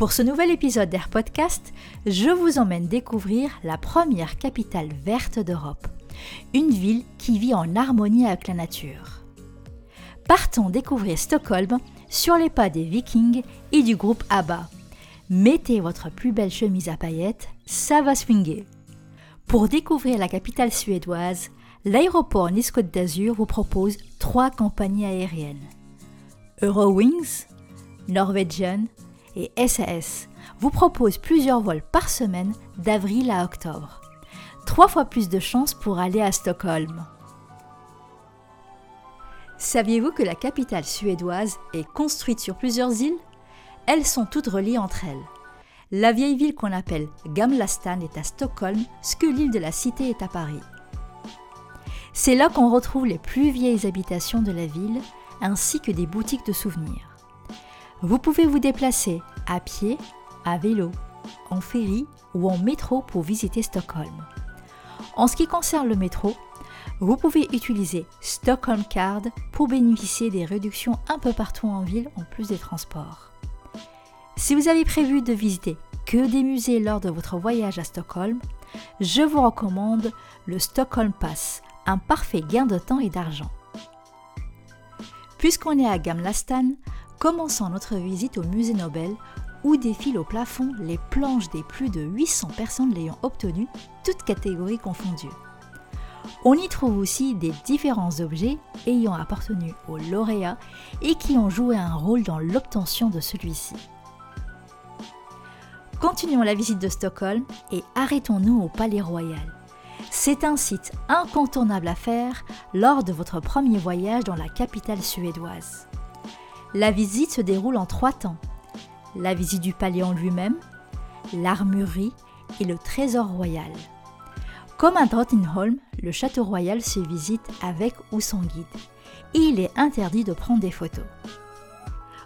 Pour ce nouvel épisode d'Air Podcast, je vous emmène découvrir la première capitale verte d'Europe, une ville qui vit en harmonie avec la nature. Partons découvrir Stockholm sur les pas des Vikings et du groupe ABBA. Mettez votre plus belle chemise à paillettes, ça va swinguer. Pour découvrir la capitale suédoise, l'aéroport Nice-Côte d'Azur vous propose trois compagnies aériennes. Eurowings, Norwegian et SAS vous propose plusieurs vols par semaine d'avril à octobre. Trois fois plus de chances pour aller à Stockholm. Saviez-vous que la capitale suédoise est construite sur plusieurs îles? Elles sont toutes reliées entre elles. La vieille ville qu'on appelle Gamla Stan est à Stockholm, ce que l'île de la Cité est à Paris. C'est là qu'on retrouve les plus vieilles habitations de la ville, ainsi que des boutiques de souvenirs. Vous pouvez vous déplacer à pied, à vélo, en ferry ou en métro pour visiter Stockholm. En ce qui concerne le métro, vous pouvez utiliser Stockholm Card pour bénéficier des réductions un peu partout en ville en plus des transports. Si vous avez prévu de visiter que des musées lors de votre voyage à Stockholm, je vous recommande le Stockholm Pass, un parfait gain de temps et d'argent. Puisqu'on est à Gamla Stan, Commençons notre visite au musée Nobel où défilent au plafond les planches des plus de 800 personnes l'ayant obtenu, toutes catégories confondues. On y trouve aussi des différents objets ayant appartenu aux lauréats et qui ont joué un rôle dans l'obtention de celui-ci. Continuons la visite de Stockholm et arrêtons-nous au Palais Royal. C'est un site incontournable à faire lors de votre premier voyage dans la capitale suédoise. La visite se déroule en trois temps. La visite du palais en lui-même, l'armurerie et le trésor royal. Comme à Drottningholm, le château royal se visite avec ou sans guide. Il est interdit de prendre des photos.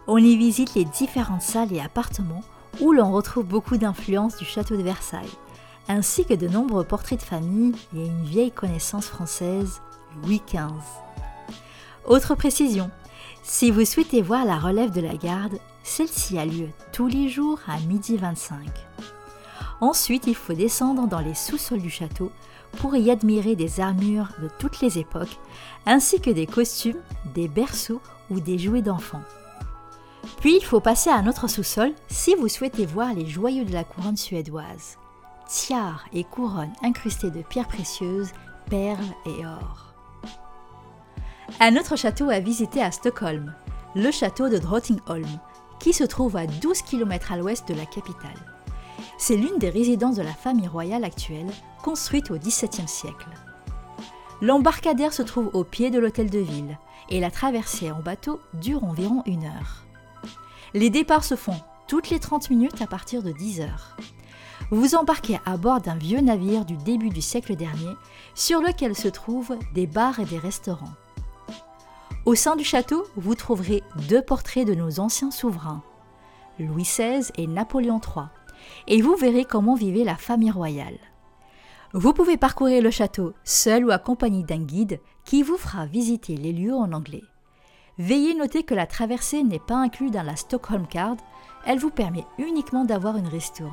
On y visite les différentes salles et appartements où l'on retrouve beaucoup d'influences du château de Versailles, ainsi que de nombreux portraits de famille et une vieille connaissance française, Louis XV. Autre précision, si vous souhaitez voir la relève de la garde, celle-ci a lieu tous les jours à midi 25. Ensuite, il faut descendre dans les sous-sols du château pour y admirer des armures de toutes les époques, ainsi que des costumes, des berceaux ou des jouets d'enfants. Puis il faut passer à un autre sous-sol si vous souhaitez voir les joyaux de la couronne suédoise. Tiares et couronnes incrustées de pierres précieuses, perles et or. Un autre château à visiter à Stockholm, le château de Drottningholm, qui se trouve à 12 km à l'ouest de la capitale. C'est l'une des résidences de la famille royale actuelle, construite au XVIIe siècle. L'embarcadère se trouve au pied de l'hôtel de ville et la traversée en bateau dure environ une heure. Les départs se font toutes les 30 minutes à partir de 10 heures. Vous embarquez à bord d'un vieux navire du début du siècle dernier sur lequel se trouvent des bars et des restaurants. Au sein du château, vous trouverez deux portraits de nos anciens souverains, Louis XVI et Napoléon III, et vous verrez comment vivait la famille royale. Vous pouvez parcourir le château seul ou accompagné d'un guide qui vous fera visiter les lieux en anglais. Veillez noter que la traversée n'est pas inclue dans la Stockholm Card, elle vous permet uniquement d'avoir une ristourne.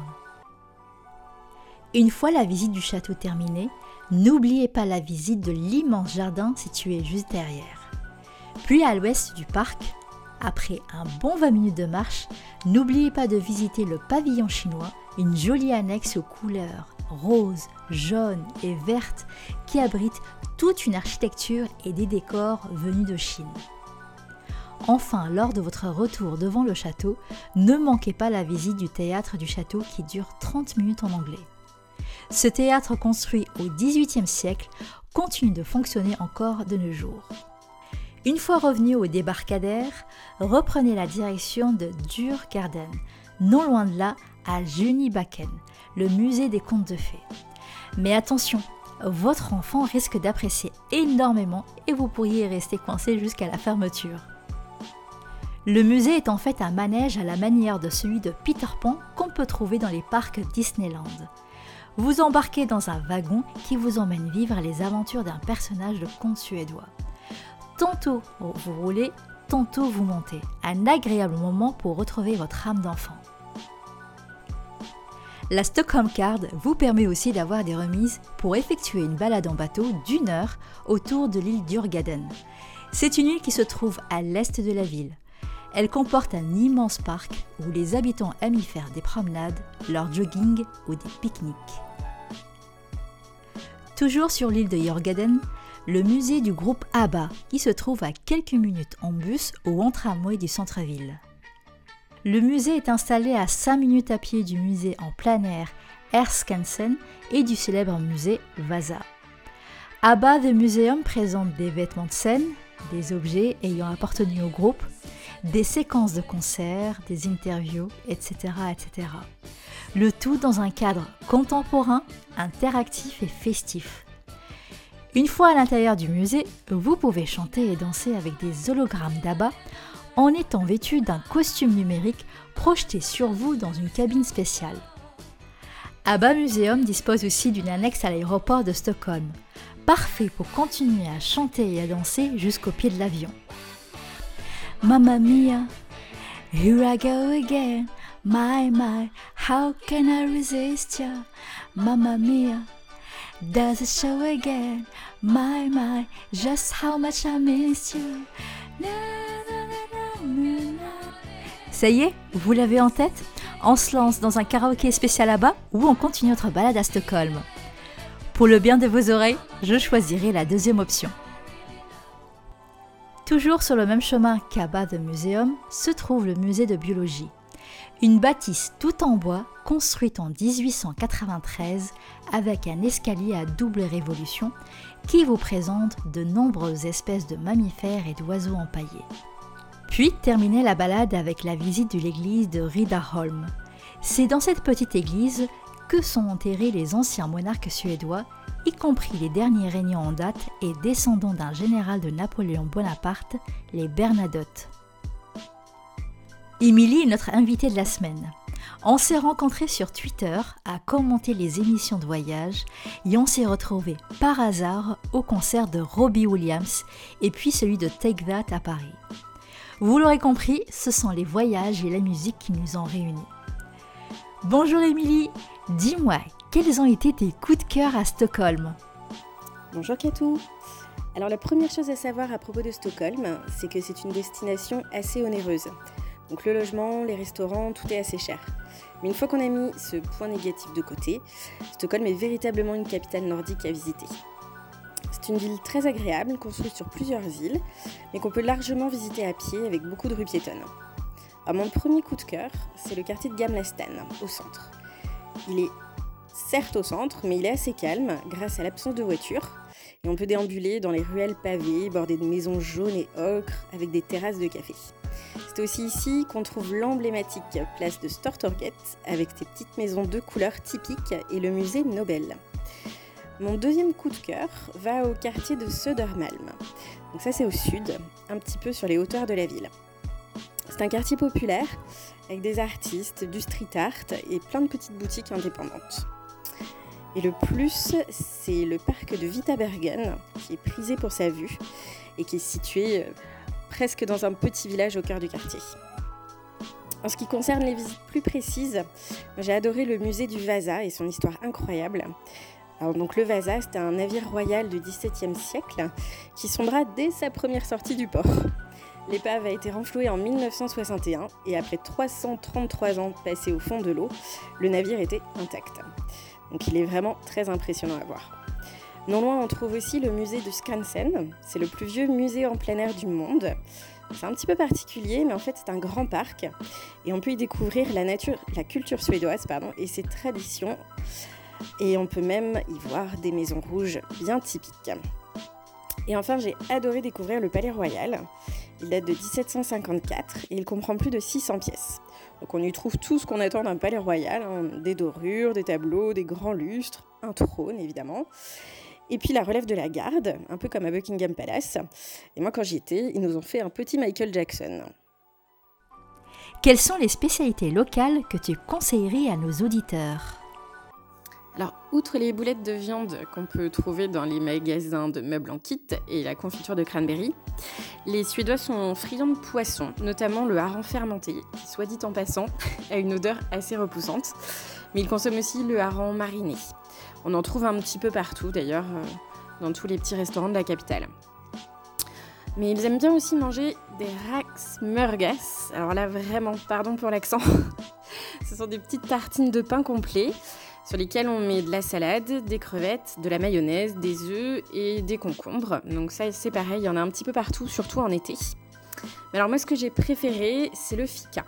Une fois la visite du château terminée, n'oubliez pas la visite de l'immense jardin situé juste derrière. Puis à l'ouest du parc, après un bon 20 minutes de marche, n'oubliez pas de visiter le pavillon chinois, une jolie annexe aux couleurs roses, jaunes et vertes qui abrite toute une architecture et des décors venus de Chine. Enfin, lors de votre retour devant le château, ne manquez pas la visite du théâtre du château qui dure 30 minutes en anglais. Ce théâtre construit au XVIIIe siècle continue de fonctionner encore de nos jours. Une fois revenu au débarcadère, reprenez la direction de Durgarden, non loin de là, à Junibaken, le musée des contes de fées. Mais attention, votre enfant risque d'apprécier énormément et vous pourriez rester coincé jusqu'à la fermeture. Le musée est en fait un manège à la manière de celui de Peter Pan qu'on peut trouver dans les parcs Disneyland. Vous embarquez dans un wagon qui vous emmène vivre les aventures d'un personnage de conte suédois. Tantôt vous roulez, tantôt vous montez. Un agréable moment pour retrouver votre âme d'enfant. La Stockholm Card vous permet aussi d'avoir des remises pour effectuer une balade en bateau d'une heure autour de l'île d'Urgaden. C'est une île qui se trouve à l'est de la ville. Elle comporte un immense parc où les habitants aiment y faire des promenades, leur jogging ou des pique-niques. Toujours sur l'île de Jorgaden, le musée du groupe ABBA, qui se trouve à quelques minutes en bus ou en tramway du centre-ville. Le musée est installé à 5 minutes à pied du musée en plein air Erskansen et du célèbre musée Vasa. ABBA The Museum présente des vêtements de scène, des objets ayant appartenu au groupe, des séquences de concerts, des interviews, etc., etc. Le tout dans un cadre contemporain, interactif et festif. Une fois à l'intérieur du musée, vous pouvez chanter et danser avec des hologrammes d'ABBA en étant vêtu d'un costume numérique projeté sur vous dans une cabine spéciale. ABBA Museum dispose aussi d'une annexe à l'aéroport de Stockholm, parfait pour continuer à chanter et à danser jusqu'au pied de l'avion. Mamma mia, here I go again. My, my, how can I resist ya? Mamma mia, does it show again? My, my, just how much I miss you. Ça y est, vous l'avez en tête? On se lance dans un karaoké spécial là-bas ou on continue notre balade à Stockholm Pour le bien de vos oreilles, je choisirai la deuxième option. Toujours sur le même chemin qu'Abba de Museum se trouve le musée de biologie. Une bâtisse tout en bois construite en 1893 avec un escalier à double révolution qui vous présente de nombreuses espèces de mammifères et d'oiseaux empaillés. Puis terminer la balade avec la visite de l'église de Ridaholm. C'est dans cette petite église que sont enterrés les anciens monarques suédois, y compris les derniers régnants en date et descendants d'un général de Napoléon Bonaparte, les Bernadotte. Émilie est notre invitée de la semaine. On s'est rencontrés sur Twitter à commenter les émissions de voyage et on s'est retrouvés par hasard au concert de Robbie Williams et puis celui de Take That à Paris. Vous l'aurez compris, ce sont les voyages et la musique qui nous ont réunis. Bonjour Émilie, dis-moi, quels ont été tes coups de cœur à Stockholm? Bonjour Katou Alors la première chose à savoir à propos de Stockholm, c'est que c'est une destination assez onéreuse. Donc le logement, les restaurants, tout est assez cher. Mais une fois qu'on a mis ce point négatif de côté, Stockholm est véritablement une capitale nordique à visiter. C'est une ville très agréable, construite sur plusieurs îles, mais qu'on peut largement visiter à pied avec beaucoup de rues piétonnes. mon premier coup de cœur, c'est le quartier de Gamlastan, au centre. Il est certes au centre, mais il est assez calme grâce à l'absence de voitures. Et on peut déambuler dans les ruelles pavées, bordées de maisons jaunes et ocre, avec des terrasses de café. C'est aussi ici qu'on trouve l'emblématique place de Stortorget, avec ses petites maisons de couleurs typiques, et le musée Nobel. Mon deuxième coup de cœur va au quartier de Södermalm. Donc ça c'est au sud, un petit peu sur les hauteurs de la ville. C'est un quartier populaire avec des artistes, du street art et plein de petites boutiques indépendantes. Et le plus, c'est le parc de Vitabergen, qui est prisé pour sa vue et qui est situé euh, presque dans un petit village au cœur du quartier. En ce qui concerne les visites plus précises, j'ai adoré le musée du Vasa et son histoire incroyable donc le Vasa, c'était un navire royal du XVIIe siècle qui sombra dès sa première sortie du port. L'épave a été renflouée en 1961 et après 333 ans passés au fond de l'eau, le navire était intact. Donc il est vraiment très impressionnant à voir. Non loin, on trouve aussi le musée de Skansen. C'est le plus vieux musée en plein air du monde. C'est un petit peu particulier, mais en fait c'est un grand parc et on peut y découvrir la nature, la culture suédoise et ses traditions et on peut même y voir des maisons rouges bien typiques. Et enfin, j'ai adoré découvrir le Palais Royal. Il date de 1754 et il comprend plus de 600 pièces. Donc on y trouve tout ce qu'on attend d'un palais royal, hein. des dorures, des tableaux, des grands lustres, un trône évidemment. Et puis la relève de la garde, un peu comme à Buckingham Palace. Et moi quand j'y étais, ils nous ont fait un petit Michael Jackson. Quelles sont les spécialités locales que tu conseillerais à nos auditeurs? Alors, outre les boulettes de viande qu'on peut trouver dans les magasins de meubles en kit et la confiture de cranberry, les Suédois sont friands de poisson, notamment le hareng fermenté, qui, soit dit en passant, a une odeur assez repoussante. Mais ils consomment aussi le hareng mariné. On en trouve un petit peu partout d'ailleurs, euh, dans tous les petits restaurants de la capitale. Mais ils aiment bien aussi manger des raksmörgas. Alors là, vraiment, pardon pour l'accent. Ce sont des petites tartines de pain complet sur lesquelles on met de la salade, des crevettes, de la mayonnaise, des œufs et des concombres. Donc ça, c'est pareil, il y en a un petit peu partout, surtout en été. Alors moi, ce que j'ai préféré, c'est le fika.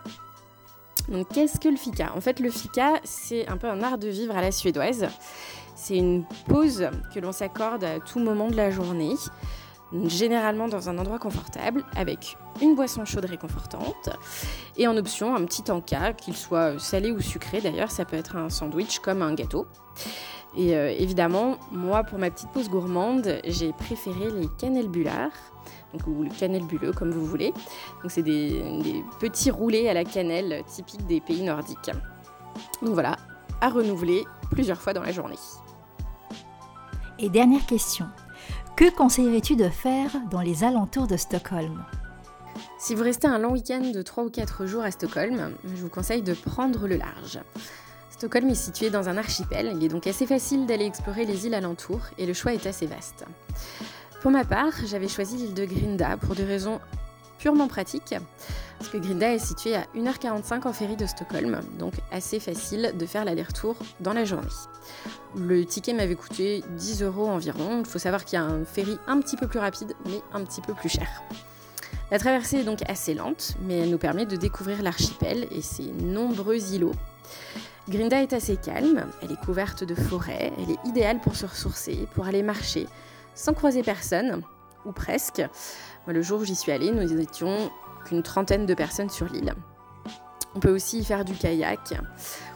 Donc qu'est-ce que le fika? En fait, le fika, c'est un peu un art de vivre à la suédoise. C'est une pause que l'on s'accorde à tout moment de la journée généralement dans un endroit confortable, avec une boisson chaude réconfortante, et en option un petit encas, qu'il soit salé ou sucré d'ailleurs, ça peut être un sandwich comme un gâteau. Et euh, évidemment, moi pour ma petite pause gourmande, j'ai préféré les cannelles donc, ou le cannelle bulleux comme vous voulez. Donc c'est des, des petits roulés à la cannelle typiques des pays nordiques. Donc voilà, à renouveler plusieurs fois dans la journée. Et dernière question, que conseillerais-tu de faire dans les alentours de Stockholm? Si vous restez un long week-end de 3 ou 4 jours à Stockholm, je vous conseille de prendre le large. Stockholm est situé dans un archipel, il est donc assez facile d'aller explorer les îles alentours et le choix est assez vaste. Pour ma part, j'avais choisi l'île de Grinda pour des raisons purement pratiques, parce que Grinda est située à 1h45 en ferry de Stockholm, donc assez facile de faire l'aller-retour dans la journée. Le ticket m'avait coûté 10 euros environ. Il faut savoir qu'il y a un ferry un petit peu plus rapide, mais un petit peu plus cher. La traversée est donc assez lente, mais elle nous permet de découvrir l'archipel et ses nombreux îlots. Grinda est assez calme, elle est couverte de forêts, elle est idéale pour se ressourcer, pour aller marcher, sans croiser personne, ou presque. le jour où j'y suis allée, nous étions qu'une trentaine de personnes sur l'île. On peut aussi y faire du kayak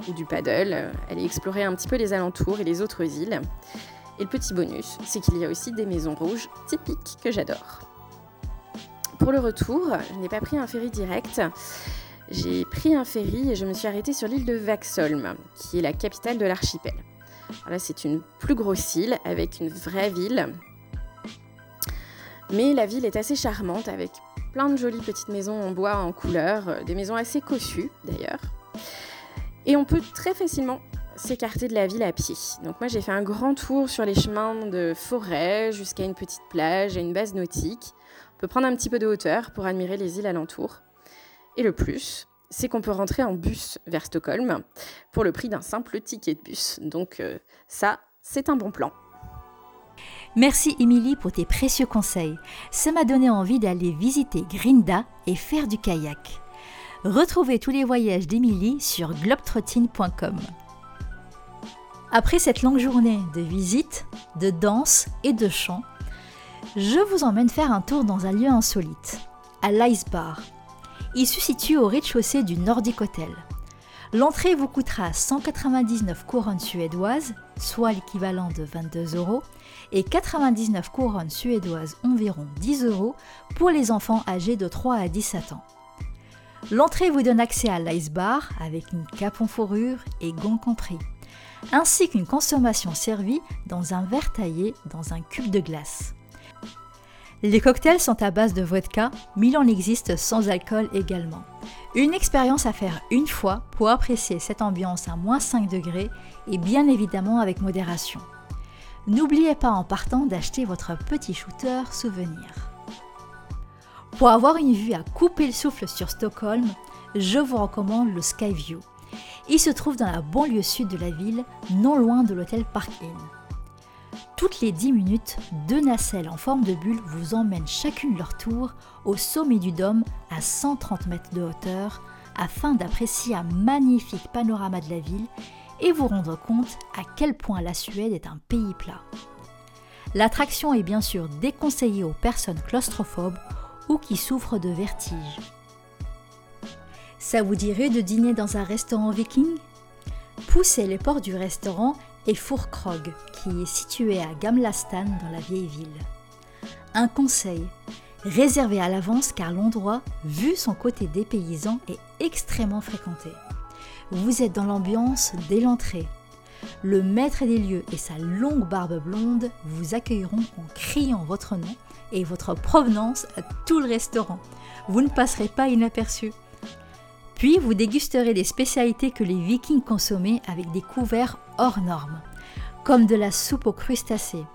ou du paddle, aller explorer un petit peu les alentours et les autres îles. Et le petit bonus, c'est qu'il y a aussi des maisons rouges typiques que j'adore. Pour le retour, je n'ai pas pris un ferry direct. J'ai pris un ferry et je me suis arrêtée sur l'île de Vaxholm, qui est la capitale de l'archipel. Là, c'est une plus grosse île avec une vraie ville. Mais la ville est assez charmante avec plein de jolies petites maisons en bois en couleur, euh, des maisons assez cossues d'ailleurs. Et on peut très facilement s'écarter de la ville à pied. Donc moi j'ai fait un grand tour sur les chemins de forêt jusqu'à une petite plage et une base nautique. On peut prendre un petit peu de hauteur pour admirer les îles alentours. Et le plus, c'est qu'on peut rentrer en bus vers Stockholm pour le prix d'un simple ticket de bus. Donc euh, ça, c'est un bon plan. Merci Émilie pour tes précieux conseils. Ça m'a donné envie d'aller visiter Grinda et faire du kayak. Retrouvez tous les voyages d'Émilie sur globetrotting.com. Après cette longue journée de visite, de danse et de chant, je vous emmène faire un tour dans un lieu insolite, à l'Ice Bar. Il se situe au rez-de-chaussée du Nordic Hotel. L'entrée vous coûtera 199 couronnes suédoises, soit l'équivalent de 22 euros, et 99 couronnes suédoises, environ 10 euros, pour les enfants âgés de 3 à 17 ans. L'entrée vous donne accès à l'ice bar avec une cape fourrure et gants compris, ainsi qu'une consommation servie dans un verre taillé dans un cube de glace. Les cocktails sont à base de vodka, mais il en existe sans alcool également. Une expérience à faire une fois pour apprécier cette ambiance à moins 5 degrés et bien évidemment avec modération. N'oubliez pas en partant d'acheter votre petit shooter souvenir. Pour avoir une vue à couper le souffle sur Stockholm, je vous recommande le Skyview. Il se trouve dans la banlieue sud de la ville, non loin de l'hôtel Park Inn. Toutes les 10 minutes, deux nacelles en forme de bulle vous emmènent chacune leur tour au sommet du dôme à 130 mètres de hauteur afin d'apprécier un magnifique panorama de la ville et vous rendre compte à quel point la Suède est un pays plat. L'attraction est bien sûr déconseillée aux personnes claustrophobes ou qui souffrent de vertige. Ça vous dirait de dîner dans un restaurant viking? Poussez les portes du restaurant et Fourkrog, qui est situé à Gamlastan dans la vieille ville. Un conseil, réservé à l'avance car l'endroit, vu son côté dépaysant, est extrêmement fréquenté. Vous êtes dans l'ambiance dès l'entrée. Le maître des lieux et sa longue barbe blonde vous accueilleront en criant votre nom et votre provenance à tout le restaurant. Vous ne passerez pas inaperçu. Puis vous dégusterez les spécialités que les vikings consommaient avec des couverts hors normes, comme de la soupe aux crustacés,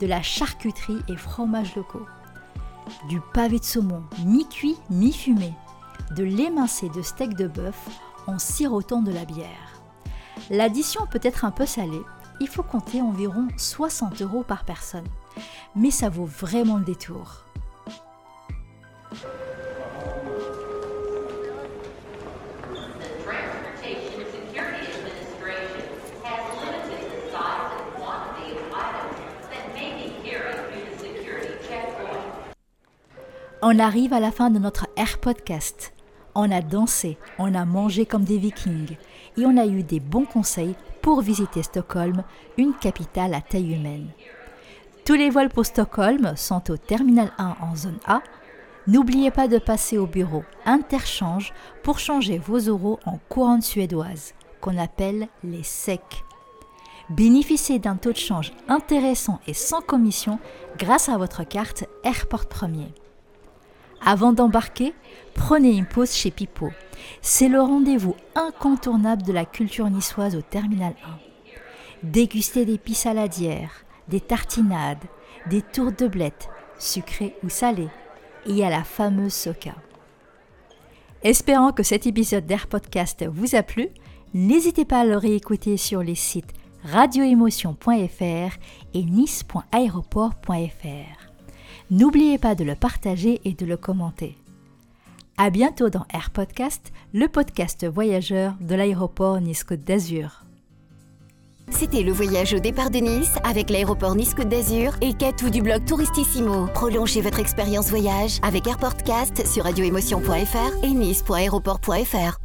de la charcuterie et fromages locaux, du pavé de saumon mi-cuit, mi-fumé, de l'émincé de steak de bœuf en sirotant de la bière. L'addition peut être un peu salée, il faut compter environ 60 euros par personne, mais ça vaut vraiment le détour. On arrive à la fin de notre Air Podcast. On a dansé, on a mangé comme des vikings et on a eu des bons conseils pour visiter Stockholm, une capitale à taille humaine. Tous les vols pour Stockholm sont au Terminal 1 en zone A. N'oubliez pas de passer au bureau Interchange pour changer vos euros en couronne suédoise, qu'on appelle les SEC. Bénéficiez d'un taux de change intéressant et sans commission grâce à votre carte Airport Premier. Avant d'embarquer, prenez une pause chez Pipo. C'est le rendez-vous incontournable de la culture niçoise au Terminal 1. Dégustez des pis saladières, des tartinades, des tours de blettes, sucrées ou salées, et à la fameuse soca. Espérant que cet épisode d'Air Podcast vous a plu, n'hésitez pas à le réécouter sur les sites radioémotion.fr et nice.aéroport.fr. N'oubliez pas de le partager et de le commenter. À bientôt dans Air Podcast, le podcast voyageur de l'aéroport Nice-Côte d'Azur. C'était le voyage au départ de Nice avec l'aéroport Nice-Côte d'Azur et Catou du blog Touristissimo. Prolongez votre expérience voyage avec AirPortcast sur radioémotion.fr et nice.aéroport.fr.